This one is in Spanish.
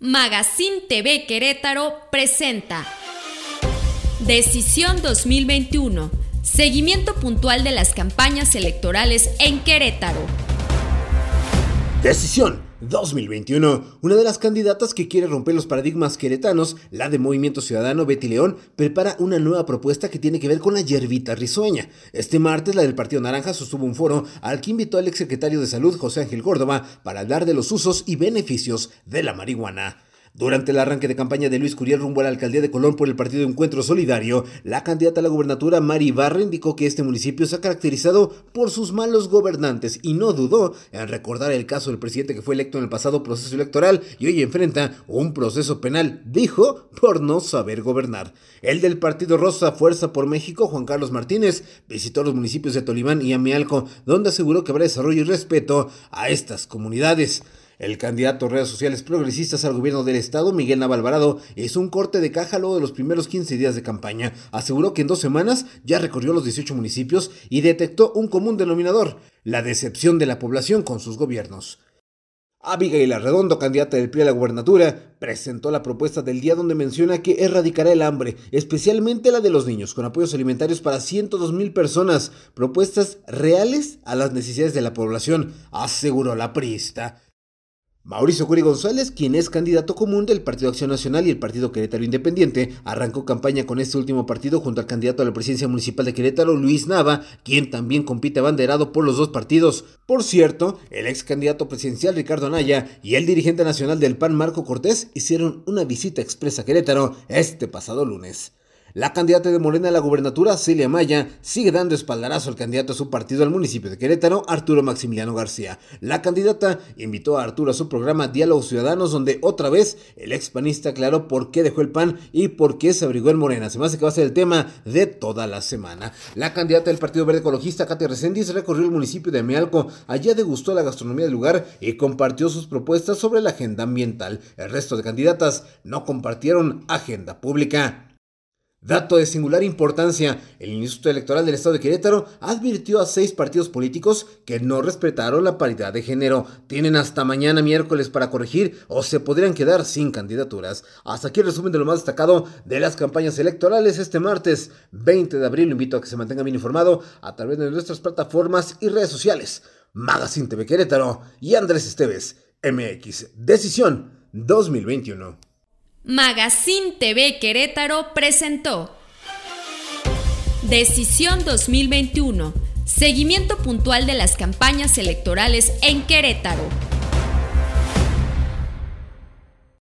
Magazine TV Querétaro presenta Decisión 2021. Seguimiento puntual de las campañas electorales en Querétaro. Decisión 2021. Una de las candidatas que quiere romper los paradigmas queretanos, la de Movimiento Ciudadano Betty León, prepara una nueva propuesta que tiene que ver con la hierbita risueña. Este martes, la del Partido Naranja sostuvo un foro al que invitó al exsecretario de Salud, José Ángel Córdoba, para hablar de los usos y beneficios de la marihuana. Durante el arranque de campaña de Luis Curiel rumbo a la alcaldía de Colón por el partido Encuentro Solidario, la candidata a la gubernatura Mari Barra indicó que este municipio se ha caracterizado por sus malos gobernantes y no dudó en recordar el caso del presidente que fue electo en el pasado proceso electoral y hoy enfrenta un proceso penal, dijo, por no saber gobernar. El del partido Rosa Fuerza por México, Juan Carlos Martínez, visitó los municipios de Tolimán y Amialco, donde aseguró que habrá desarrollo y respeto a estas comunidades. El candidato a redes sociales progresistas al gobierno del estado, Miguel Navalvarado, hizo un corte de caja luego de los primeros 15 días de campaña. Aseguró que en dos semanas ya recorrió los 18 municipios y detectó un común denominador, la decepción de la población con sus gobiernos. Abigail Arredondo, candidata del PRI a la gubernatura, presentó la propuesta del día donde menciona que erradicará el hambre, especialmente la de los niños, con apoyos alimentarios para 102 mil personas, propuestas reales a las necesidades de la población, aseguró la priista. Mauricio Curi González, quien es candidato común del Partido Acción Nacional y el Partido Querétaro Independiente, arrancó campaña con este último partido junto al candidato a la presidencia municipal de Querétaro, Luis Nava, quien también compite abanderado por los dos partidos. Por cierto, el ex candidato presidencial Ricardo Anaya y el dirigente nacional del PAN Marco Cortés hicieron una visita expresa a Querétaro este pasado lunes. La candidata de Morena a la gubernatura, Celia Maya, sigue dando espaldarazo al candidato a su partido al municipio de Querétaro, Arturo Maximiliano García. La candidata invitó a Arturo a su programa Diálogos Ciudadanos, donde otra vez el expanista aclaró por qué dejó el PAN y por qué se abrigó en Morena. Se me hace que va a ser el tema de toda la semana. La candidata del Partido Verde Ecologista, Katia Reséndiz, recorrió el municipio de Amialco. Allá degustó la gastronomía del lugar y compartió sus propuestas sobre la agenda ambiental. El resto de candidatas no compartieron agenda pública. Dato de singular importancia, el Instituto Electoral del Estado de Querétaro advirtió a seis partidos políticos que no respetaron la paridad de género. Tienen hasta mañana miércoles para corregir o se podrían quedar sin candidaturas. Hasta aquí el resumen de lo más destacado de las campañas electorales este martes 20 de abril. Lo invito a que se mantenga bien informado a través de nuestras plataformas y redes sociales. Magazine TV Querétaro y Andrés Esteves, MX. Decisión 2021. Magazine TV Querétaro presentó Decisión 2021. Seguimiento puntual de las campañas electorales en Querétaro.